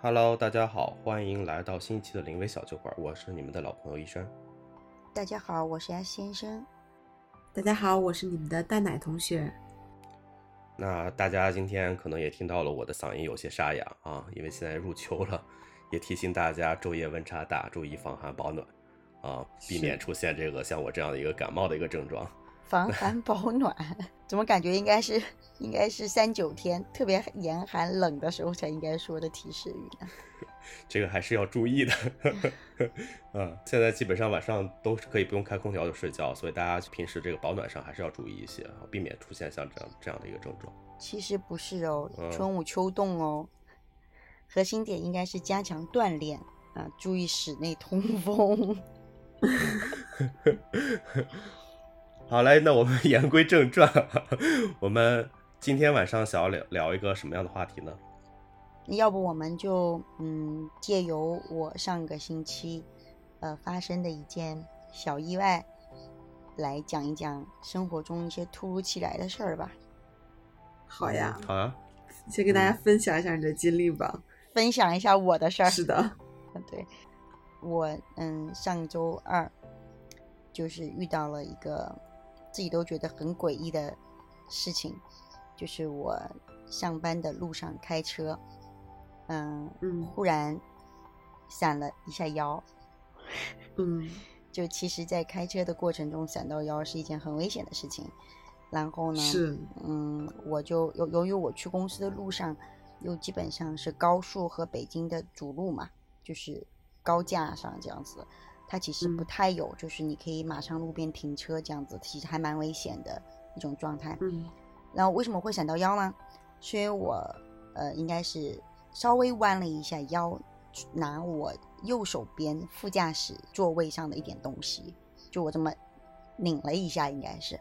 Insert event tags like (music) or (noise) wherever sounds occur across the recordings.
Hello，大家好，欢迎来到新一期的临危小酒馆，我是你们的老朋友医生。大家好，我是鸭先生。大家好，我是你们的蛋奶同学。那大家今天可能也听到了我的嗓音有些沙哑啊，因为现在入秋了，也提醒大家昼夜温差大，注意防寒保暖啊，避免出现这个像我这样的一个感冒的一个症状。防 (laughs) 寒保暖，怎么感觉应该是应该是三九天特别严寒冷的时候才应该说的提示语呢？(laughs) 这个还是要注意的。(laughs) 嗯，现在基本上晚上都是可以不用开空调就睡觉，所以大家平时这个保暖上还是要注意一些啊，避免出现像这样这样的一个症状。其实不是哦，春捂秋冻哦，核心点应该是加强锻炼啊，注意室内通风。好嘞，那我们言归正传，(laughs) 我们今天晚上想要聊聊一个什么样的话题呢？要不我们就嗯，借由我上个星期呃发生的一件小意外，来讲一讲生活中一些突如其来的事儿吧。好呀，好呀，先跟大家分享一下你的经历吧。分享一下我的事儿。是的，(laughs) 对，我嗯上周二就是遇到了一个。自己都觉得很诡异的事情，就是我上班的路上开车，嗯嗯，忽然闪了一下腰，(laughs) 嗯，就其实，在开车的过程中闪到腰是一件很危险的事情。然后呢，是，嗯，我就由由于我去公司的路上又基本上是高速和北京的主路嘛，就是高架上这样子。它其实不太有，就是你可以马上路边停车这样子，其实还蛮危险的一种状态。嗯，然后为什么会闪到腰呢？是因为我呃应该是稍微弯了一下腰，拿我右手边副驾驶座位上的一点东西，就我这么拧了一下，应该是，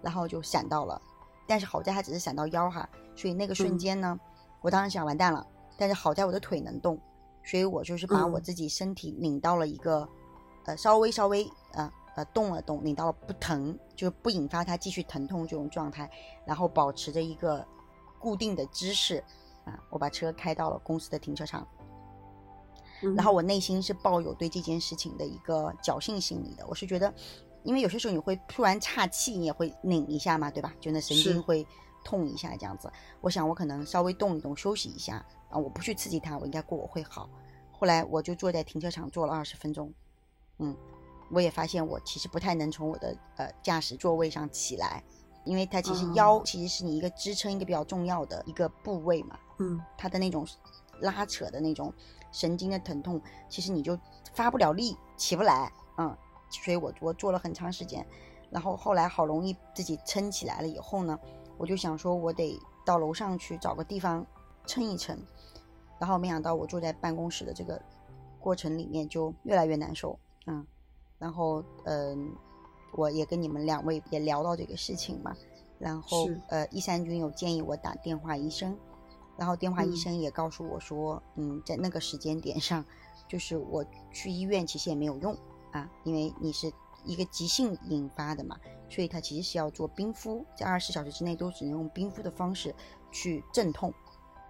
然后就闪到了。但是好在它只是闪到腰哈，所以那个瞬间呢，我当时想完蛋了。但是好在我的腿能动，所以我就是把我自己身体拧到了一个。呃，稍微稍微呃呃动了动，拧到了不疼，就不引发它继续疼痛这种状态，然后保持着一个固定的姿势啊，我把车开到了公司的停车场，然后我内心是抱有对这件事情的一个侥幸心理的，我是觉得，因为有些时候你会突然岔气，你也会拧一下嘛，对吧？就那神经会痛一下这样子，我想我可能稍微动一动，休息一下啊，我不去刺激它，我应该过我会好。后来我就坐在停车场坐了二十分钟。嗯，我也发现我其实不太能从我的呃驾驶座位上起来，因为它其实腰其实是你一个支撑一个比较重要的一个部位嘛。嗯，它的那种拉扯的那种神经的疼痛，其实你就发不了力，起不来。嗯，所以我我坐了很长时间，然后后来好容易自己撑起来了以后呢，我就想说我得到楼上去找个地方撑一撑，然后没想到我坐在办公室的这个过程里面就越来越难受。嗯，然后嗯，我也跟你们两位也聊到这个事情嘛，然后呃，一三军有建议我打电话医生，然后电话医生也告诉我说，嗯，在那个时间点上，就是我去医院其实也没有用啊，因为你是一个急性引发的嘛，所以他其实是要做冰敷，在二十四小时之内都只能用冰敷的方式去镇痛，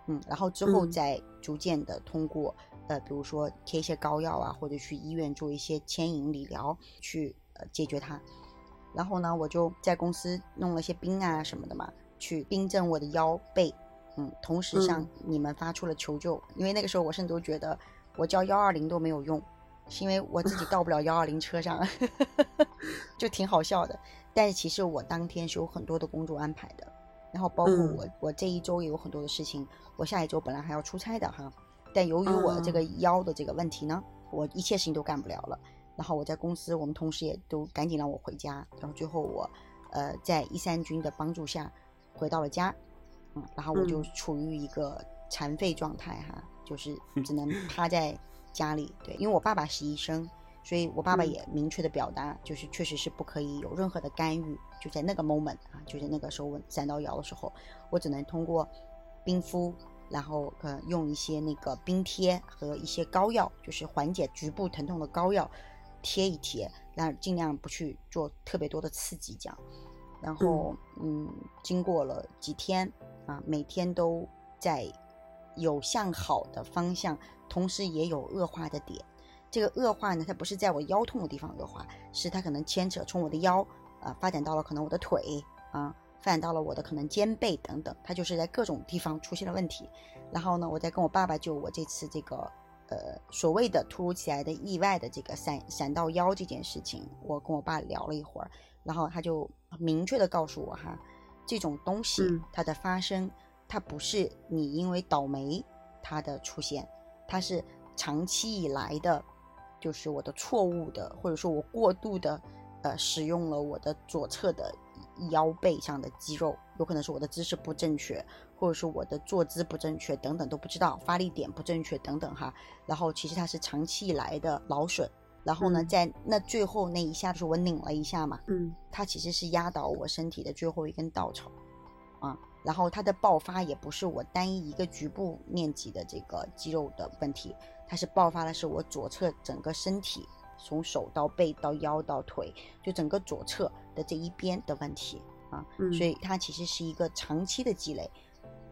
嗯，然后之后再逐渐的通过。呃，比如说贴一些膏药啊，或者去医院做一些牵引理疗，去呃解决它。然后呢，我就在公司弄了些冰啊什么的嘛，去冰镇我的腰背。嗯，同时向你们发出了求救，因为那个时候我甚至都觉得我叫幺二零都没有用，是因为我自己到不了幺二零车上，(laughs) 就挺好笑的。但是其实我当天是有很多的工作安排的，然后包括我我这一周也有很多的事情，我下一周本来还要出差的哈。但由于我这个腰的这个问题呢，我一切事情都干不了了。然后我在公司，我们同事也都赶紧让我回家。然后最后我，呃，在一三军的帮助下，回到了家。嗯，然后我就处于一个残废状态哈，就是只能趴在家里。对，因为我爸爸是医生，所以我爸爸也明确的表达，就是确实是不可以有任何的干预。就在那个 moment 啊，就在那个时候我闪到腰的时候，我只能通过冰敷。然后呃用一些那个冰贴和一些膏药，就是缓解局部疼痛的膏药，贴一贴，让尽量不去做特别多的刺激，这样。然后嗯，经过了几天啊，每天都在有向好的方向，同时也有恶化的点。这个恶化呢，它不是在我腰痛的地方恶化，是它可能牵扯从我的腰啊、发展到了可能我的腿啊、发展到了我的可能肩背等等，它就是在各种地方出现了问题。然后呢，我再跟我爸爸就我这次这个呃所谓的突如其来的意外的这个闪闪到腰这件事情，我跟我爸聊了一会儿，然后他就明确的告诉我哈，这种东西嗯它的发生，它不是你因为倒霉它的出现，它是长期以来的，就是我的错误的，或者说我过度的呃使用了我的左侧的腰背上的肌肉，有可能是我的姿势不正确，或者是我的坐姿不正确等等都不知道，发力点不正确等等哈。然后其实它是长期以来的劳损，然后呢，嗯在那最后那一下就是我拧了一下嘛，嗯它其实是压倒我身体的最后一根稻草，啊，然后它的爆发也不是我单一一个局部面积的这个肌肉的问题，它是爆发的是我左侧整个身体，从手到背到腰到腿，就整个左侧的这一边的问题啊，嗯，所以它其实是一个长期的积累。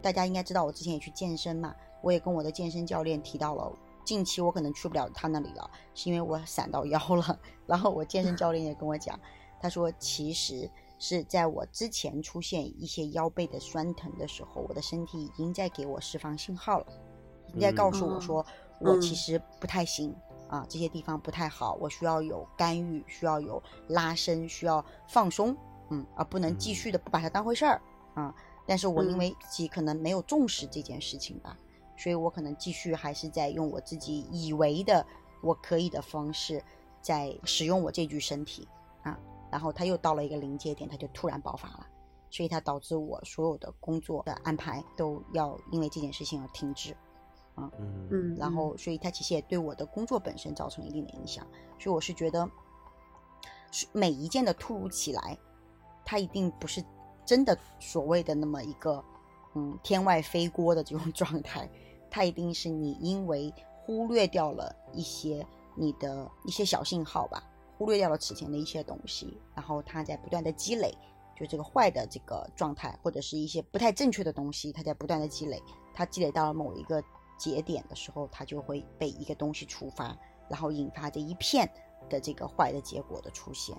大家应该知道，我之前也去健身嘛，我也跟我的健身教练提到了，近期我可能去不了他那里了，是因为我闪到腰了。(laughs) 然后我健身教练也跟我讲，他说其实是在我之前出现一些腰背的酸疼的时候，我的身体已经在给我释放信号了，已经在告诉我说，我其实不太行。啊，这些地方不太好，我需要有干预，需要有拉伸，需要放松，嗯，而不能继续的不把它当回事儿啊。但是我因嗯为自己可能没有重视这件事情吧，所以我可能继续还是在用我自己以为的我可以的方式，在使用我这具身体啊，然后它又到了一个临界点，它就突然爆发了，所以它导致我所有的工作的安排都要因为这件事情而停滞。嗯。嗯，然后所以它其实也对我的工作本身造成一定的影响，所以我是觉得，是每一件的突如其来，它一定不是真的所谓的那么一个嗯天外飞锅的这种 (laughs) 状态，它一定是你因为忽略掉了一些你的一些小信号吧，忽略掉了此前的一些东西，然后它在不断的积累，就这个坏的这个状态，或者是一些不太正确的东西，它在不断的积累，它积累到了某一个节点的时候，它就会被一个东西触发，然后引发这一片的这个坏的结果的出现，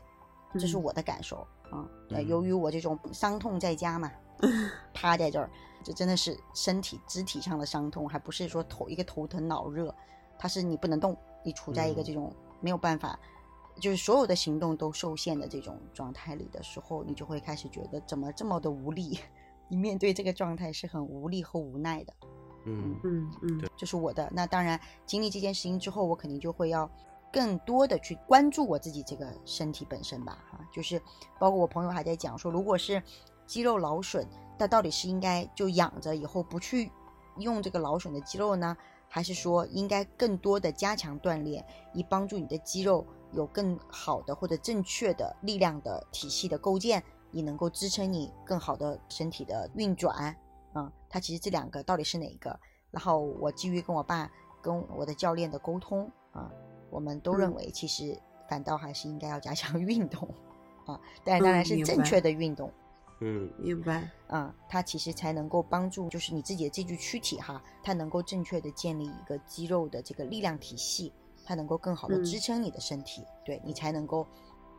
这是嗯我的感受啊。由于我这种伤痛在家嘛，(laughs) 趴在这儿，这真的是身体肢体上的伤痛，还不是说头一个头疼脑热，它是你不能动，你处在一个嗯这种没有办法。就是所有的行动都受限的这种状态里的时候，你就会开始觉得怎么这么的无力，(laughs) 你面对这个状态是很无力和无奈的。嗯嗯嗯这是我的。那当然，经历这件事情之后，我肯定就会要更多的去关注我自己这个身体本身吧，哈，就是包括我朋友还在讲说，如果是肌肉劳损，那到底是应该就养着以后不去用这个劳损的肌肉呢，还是说应该更多的加强锻炼，以帮助你的肌肉有更好的或者正确的力量的体系的构建，以能够支撑你更好的身体的运转。嗯，它其实这两个到底是哪一个？然后我基于跟我爸、跟我的教练的沟通啊，我们都认嗯为其实反倒还是应该要加强运动啊，但当然是正确的运动。嗯明白。啊，它其实才能够帮助，就是你自己的这具躯体哈，它能够正确的建立一个肌肉的这个力量体系，它能够更好的嗯支撑你的身体，对你才能够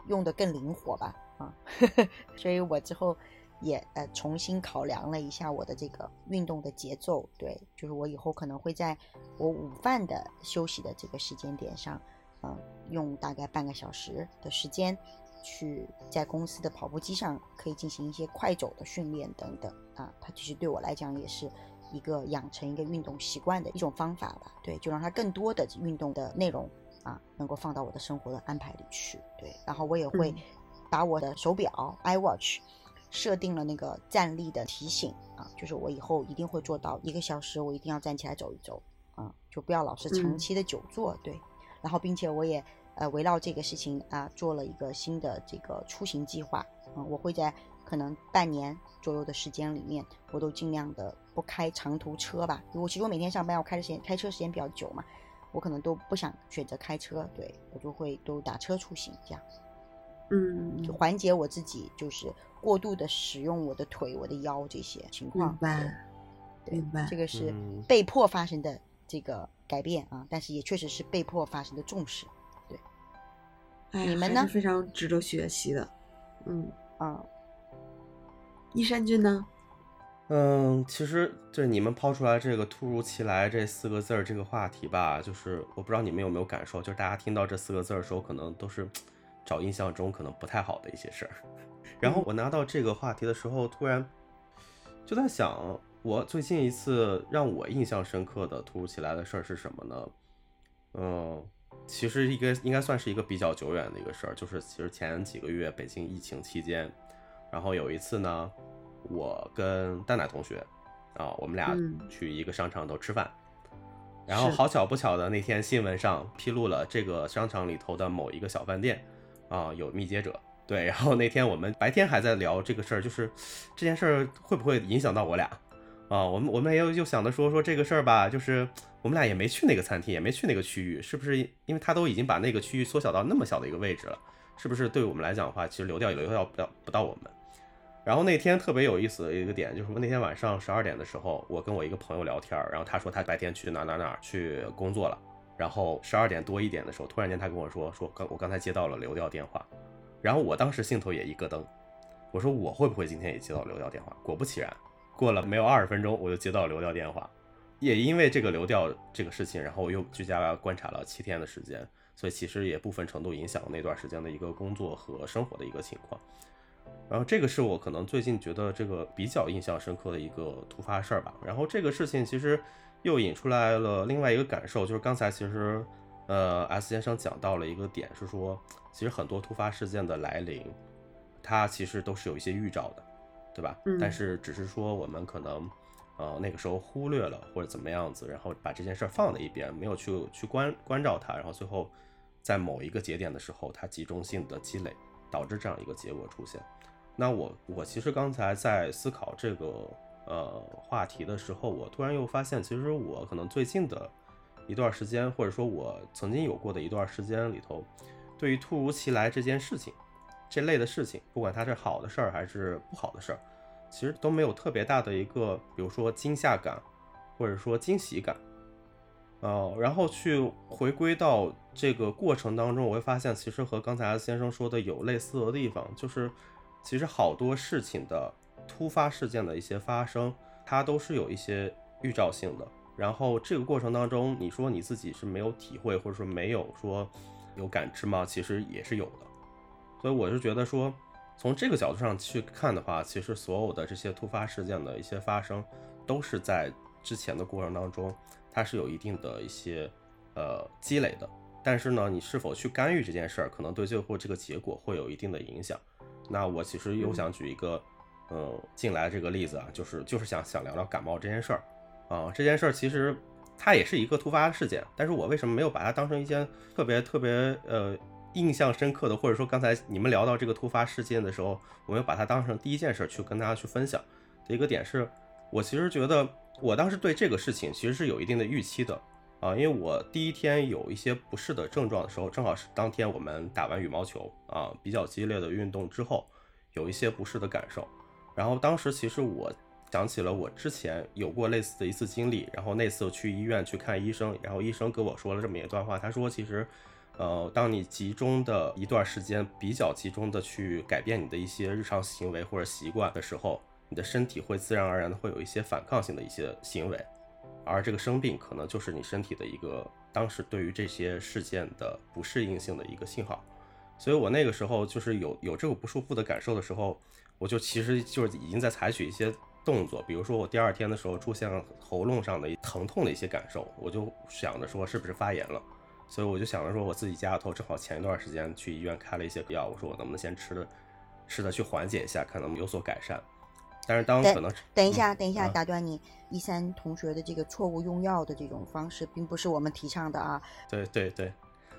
用的更灵活吧啊。(laughs) 所以我之后也呃重新考量了一下我的这个运动的节奏，对，就是我以后可能会在我午饭的休息的这个时间点上，嗯、用大概半个小时的时间。去在公司的跑步机上可以进行一些快走的训练等等啊，它其实对我来讲也是一个养成一个运动习惯的一种方法吧。对，就让它更多的运动的内容啊，能够放到我的生活的安排里去。对，然后我也会嗯把我的手表 iWatch 设定了那个站立的提醒啊，就是我以后一定会做到一个小时，我一定要站起来走一走啊，就不要老是长嗯期的久坐。对，然后并且我也。呃，围绕这个事情啊，做了一个新的这个出行计划。嗯，我会在可能半年左右的时间里面，我都尽量的不开长途车吧。我其实我每天上班我开的时间开车时间比较久嘛，我可能都不想选择开车，对我就会都打车出行，这样嗯，就缓解我自己就是过度的使用我的腿、我的腰这些情况。明白。对明白这个是嗯被迫发生的这个改变啊，但是也确实是被迫发生的重视哎你们呢非常值得学习的。嗯，啊。益山君呢？嗯，其实就是你们抛出来这个“突如其来”这四个字儿这个话题吧，就是我不知道你们有没有感受，就是大家听到这四个字儿的时候，可能都是找印象中可能不太好的一些事儿。然后我拿到这个话题的时候，突然就在想，我最近一次让我印象深刻的突如其来的事儿是什么呢？嗯，其实一个应该算是一个比较久远的一个事儿，就是其实前几个月北京疫情期间，然后有一次呢，我跟蛋奶同学啊，我们俩嗯去一个商场都吃饭，然后好巧不巧的那天新闻上披露了这个商场里头的某一个小饭店啊有密接者。对，然后那天我们白天还在聊这个事儿，就是这件事儿会不会影响到我俩啊？我们我们也有就想着说说这个事儿吧，就是我们俩也没去那个餐厅，也没去那个区域，是不是？因为他都已经把那个区域缩小到那么小的一个位置了，是不是对我们来讲的话，其实流掉也流掉不到不到我们。然后那天特别有意思的一个点，就是那天晚上十二点的时候，我跟我一个朋友聊天，然后他说他白天去哪哪哪去工作了，然后十二点多一点的时候，突然间他跟我说说刚我刚才接到了流调电话，然后我当时心头也一咯噔，我说我会不会今天也接到流调电话？果不其然，过了没有二十分钟，我就接到了流调电话。也因为这个流调这个事情，然后我又居家观察了七天的时间，所以其实也部分程度影响了那段时间的一个工作和生活的一个情况。然后这个是我可能最近觉得这个比较印象深刻的一个突发事儿吧。然后这个事情其实又引出来了另外一个感受，就是刚才其实呃 S 先生讲到了一个点，是说其实很多突发事件的来临，它其实都是有一些预兆的，对吧？嗯但是只是说我们可能呃那个时候忽略了或者怎么样子，然后把这件事儿放在一边，没有去去关关照它，然后最后在某一个节点的时候，它集中性的积累，导致这样一个结果出现。那我我其实刚才在思考这个呃话题的时候，我突然又发现，其实我可能最近的一段时间，或者说我曾经有过的一段时间里头，对于突如其来这件事情，这类的事情，不管它是好的事儿还是不好的事儿，其实都没有特别大的一个，比如说惊吓感，或者说惊喜感。呃，然后去回归到这个过程当中，我会发现，其实和刚才先生说的有类似的地方，就是其实好多事情的突发事件的一些发生，它都是有一些预兆性的。然后这个过程当中，你说你自己是没有体会，或者说没有说有感知吗？其实也是有的。所以我是觉得说，从这个角度上去看的话，其实所有的这些突发事件的一些发生，都是在之前的过程当中，它是有一定的一些呃积累的。但是呢，你是否去干预这件事儿，可能对最后这个结果会有一定的影响。那我其实又想举一个，嗯，进来这个例子啊，就是就是想想聊聊感冒这件事儿啊，这件事儿其实它也是一个突发事件，但是我为什么没有把它当成一件特别特别呃印象深刻的，或者说刚才你们聊到这个突发事件的时候，我没有把它当成第一件事去跟大家去分享的一个点是，我其实觉得我当时对这个事情其实是有一定的预期的。啊，因为我第一天有一些不适的症状的时候，正好是当天我们打完羽毛球啊，比较激烈的运动之后，有一些不适的感受。然后当时其实我想起了我之前有过类似的一次经历，然后那次去医院去看医生，然后医生跟我说了这么一段话，他说其实，呃，当你集中的一段时间比较集中的去改变你的一些日常行为或者习惯的时候，你的身体会自然而然的会有一些反抗性的一些行为。而这个生病可能就是你身体的一个当时对于这些事件的不适应性的一个信号，所以我那个时候就是有有这个不舒服的感受的时候，我就其实就是已经在采取一些动作，比如说我第二天的时候出现了喉咙上的疼痛的一些感受，我就想着说是不是发炎了，所以我就想着说我自己家里头正好前一段时间去医院开了一些药，我说我能不能先吃的吃的去缓解一下，看能不能有所改善。但是当可能等一下，等一下，啊打断你，一三同学的这个错误用药的这种方式，并不是我们提倡的啊。对对对，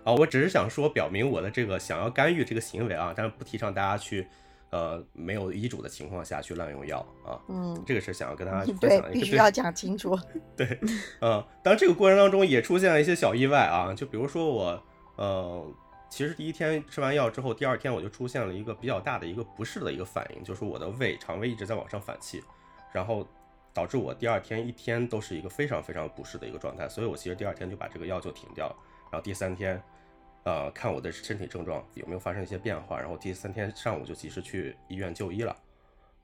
啊，我只是想说表明我的这个想要干预这个行为啊，但是不提倡大家去，呃，没有医嘱的情况下去滥用药啊。嗯，这个是想要跟大家去 (laughs) 分对享，的一个必须要讲清楚。(laughs) 对，呃，当然这个过程当中也出现了一些小意外啊，就比如说我，呃，其实第一天吃完药之后，第二天我就出现了一个比较大的一个不适的一个反应，就是我的胃肠胃一直在往上反气，然后导致我第二天一天都是一个非常非常不适的一个状态，所以我其实第二天就把这个药就停掉了，然后第三天，呃，看我的身体症状有没有发生一些变化，然后第三天上午就及时去医院就医了，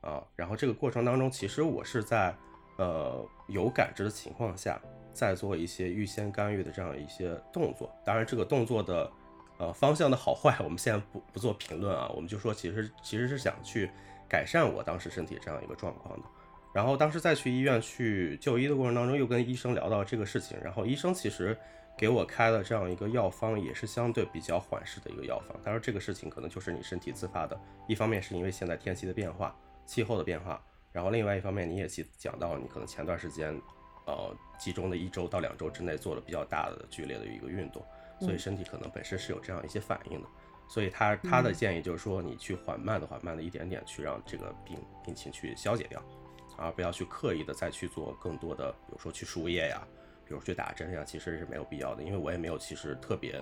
啊，然后这个过程当中，其实我是在呃有感知的情况下，在做一些预先干预的这样一些动作，当然这个动作的呃方向的好坏，(laughs) 我们现在不不做评论啊，我们就说其实其实是想去改善我当时身体这样一个状况的。然后当时再去医院去就医的过程当中，又跟医生聊到这个事情，然后医生其实给我开了这样一个药方，也是相对比较缓释的一个药方。他说这个事情可能就是你身体自发的，一方面是因为现在天气的变化、气候的变化，然后另外一方面你也去讲到你可能前段时间，呃，集中的一周到两周之内做了比较大的剧烈的一个运动，所以身体可能本身是有这样一些反应的。所以他他的建议就是说，你去缓慢的、缓慢的一点点去让这个病病情去消解掉。而不要去刻意的再去做更多的，比如说去输液呀，比如去打针呀，其实是没有必要的，因为我也没有其实特别，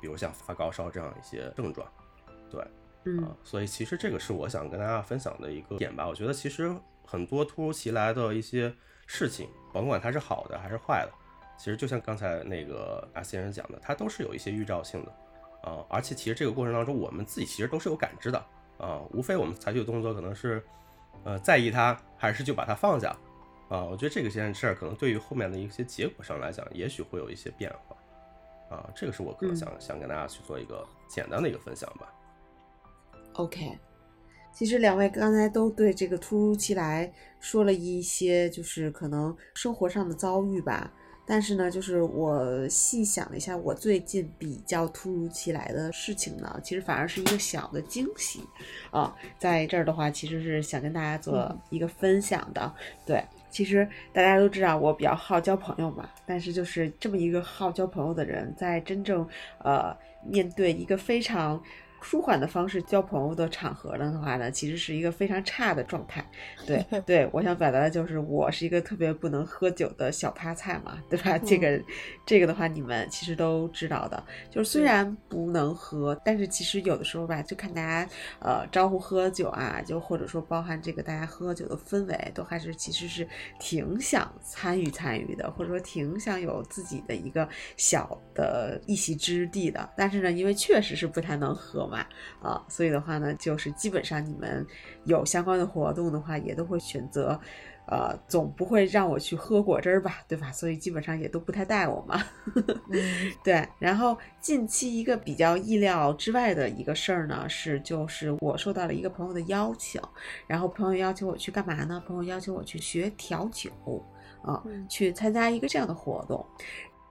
比如像发高烧这样一些症状，对，嗯，所以其实这个是我想跟大家分享的一个点吧。我觉得其实很多突如其来的一些事情，甭管它是好的还是坏的，其实就像刚才那个阿先生讲的，它都是有一些预兆性的啊，而且其实这个过程当中，我们自己其实都是有感知的啊，无非我们采取的动作可能是。呃，在意它还是就把它放下，啊，我觉得这个件事儿可能对于后面的一些结果上来讲，也许会有一些变化，啊，这个是我可能想想跟大家去做一个简单的一个分享吧。OK，其实两位刚才都对这个突如其来说了一些，就是可能生活上的遭遇吧。但是呢，就是我细想了一下，我最近比较突如其来的事情呢，其实反而是一个小的惊喜，啊，在这儿的话，其实是想跟大家做一个分享的。对，其实大家都知道我比较好交朋友嘛，但是就是这么一个好交朋友的人，在真正呃面对一个非常。舒缓的方式交朋友的场合的话呢，其实是一个非常差的状态。对 (laughs) 对，我想表达的就是我是一个特别不能喝酒的小趴菜嘛，对吧？这个这个的话，你们其实都知道的。就是虽然不能喝，但是其实有的时候吧，就看大家呃招呼喝酒啊，就或者说包含这个大家喝酒的氛围，都还是其实是挺想参与参与的，或者说挺想有自己的一个小的一席之地的。但是呢，因为确实是不太能喝。嘛啊，所以的话呢，就是基本上你们有相关的活动的话，也都会选择，呃，总不会让我去喝果汁儿吧，对吧？所以基本上也都不太带我嘛。(laughs) 对，然后近期一个比较意料之外的一个事儿呢，是就是我受到了一个朋友的邀请，然后朋友邀请我去干嘛呢？朋友邀请我去学调酒啊，去参加一个这样的活动，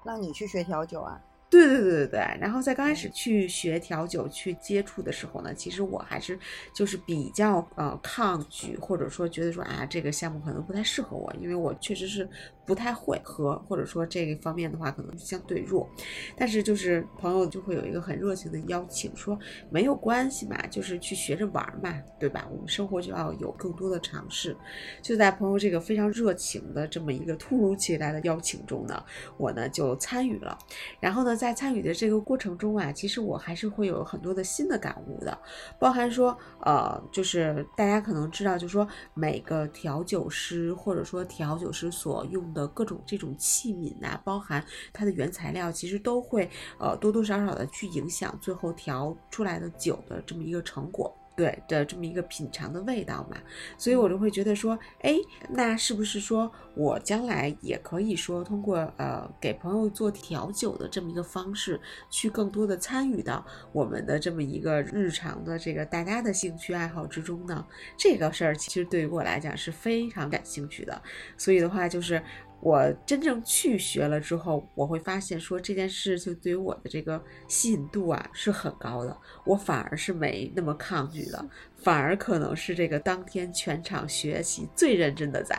让你去学调酒啊。对对对对对，然后在刚开始去学调酒、去接触的时候呢，其实我还是就是比较呃抗拒，或者说觉得说啊这个项目可能不太适合我，因为我确实是不太会喝，或者说这个方面的话可能相对弱。但是就是朋友就会有一个很热情的邀请，说没有关系嘛，就是去学着玩嘛，对吧？我们生活就要有更多的尝试。就在朋友这个非常热情的这么一个突如其来的邀请中呢，我呢就参与了，然后呢在。在参与的这个过程中啊，其实我还是会有很多的新的感悟的，包含说，呃，就是大家可能知道，就是说每个调酒师或者说调酒师所用的各种这种器皿呐，包含它的原材料，其实都会呃多多少少的去影响最后调出来的酒的这么一个成果。对的，这么一个品尝的味道嘛，所以我就会觉得说，哎，那是不是说我将来也可以说通过呃给朋友做调酒的这么一个方式，去更多的参与到我们的这么一个日常的这个大家的兴趣爱好之中呢？这个事儿其实对于我来讲是非常感兴趣的，所以的话就是。我真正去学了之后，我会发现说这件事情对于我的这个吸引度啊是很高的，我反而是没那么抗拒的，反而可能是这个当天全场学习最认真的仔。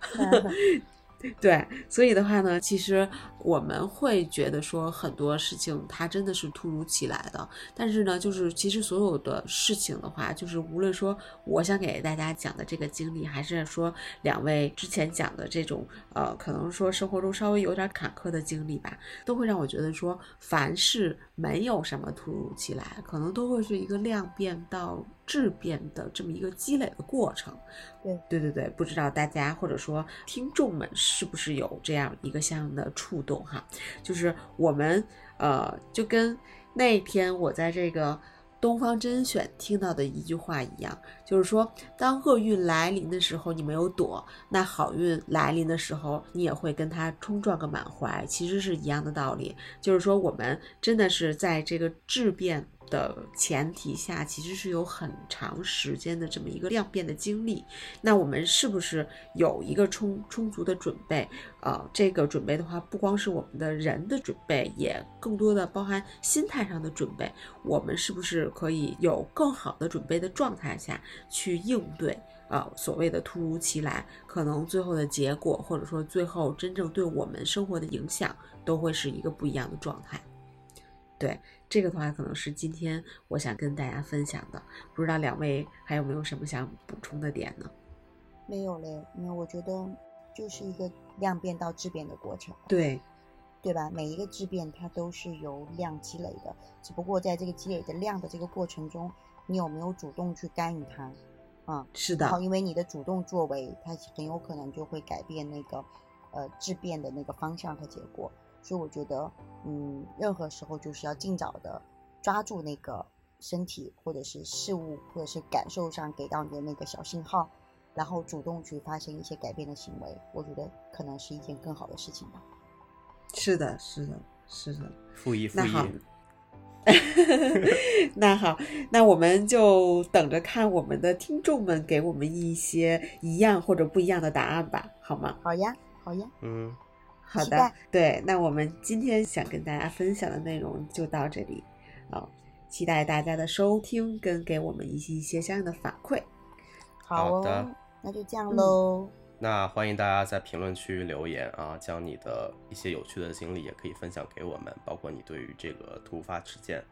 (laughs) (laughs) 对，所以的话呢，其实我们会觉得说很多事情它真的是突如其来的，但是呢，就是其实所有的事情的话，就是无论说我想给大家讲的这个经历，还是说两位之前讲的这种呃，可能说生活中稍微有点坎坷的经历吧，都会让我觉得说，凡事没有什么突如其来，可能都会是一个量变到。质变的这么一个积累的过程。对对对对，不知道大家或者说听众们是不是有这样一个相应的触动哈？就是我们呃，就跟那天我在这个。东方甄选听到的一句话一样，就是说，当厄运来临的时候，你没有躲；那好运来临的时候，你也会跟他冲撞个满怀。其实是一样的道理，就是说，我们真的是在这个质变。的前提下，其实是有很长时间的这么一个量变的经历。那我们是不是有一个充充足的准备？呃，这个准备的话，不光是我们的人的准备，也更多的包含心态上的准备。我们是不是可以有更好的准备的状态下去应对？呃，所谓的突如其来，可能最后的结果，或者说最后真正对我们生活的影响，都会是一个不一样的状态。对。这个的话，可能是今天我想跟大家分享的，不知道两位还有没有什么想补充的点呢？没有嘞，因为我觉得就是一个量变到质变的过程。对，对吧？每一个质变它都是由量积累的，只不过在这个积累的量的这个过程中，你有没有主动去干预它？啊，是的。然后因为你的主动作为，它很有可能就会改变那个呃质变的那个方向和结果。所以我觉得，嗯，任何时候就是要尽早的抓住那个身体或者是事物或者是感受上给到你的那个小信号，然后主动去发生一些改变的行为，我觉得可能是一件更好的事情吧。是的，是的，是的。复议复议。(laughs) 那好，那我们就等着看我们的听众们给我们一些一样或者不一样的答案吧，好吗？好呀，好呀。嗯。好的，对，那我们今天想跟大家分享的内容就到这里，啊，期待大家的收听跟给我们一些一些相应的反馈。好的，那就这样喽。那欢迎大家在评论区留言啊，将你的一些有趣的经历也可以分享给我们，包括你对于这个突发事件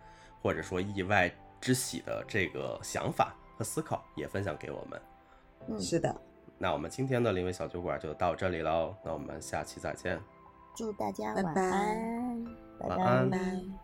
或者说意外之喜的这个想法和思考也分享给我们。嗯，是的。那我们今天的灵位小酒馆就到这里喽，那我们下期再见，祝大家晚安，拜拜。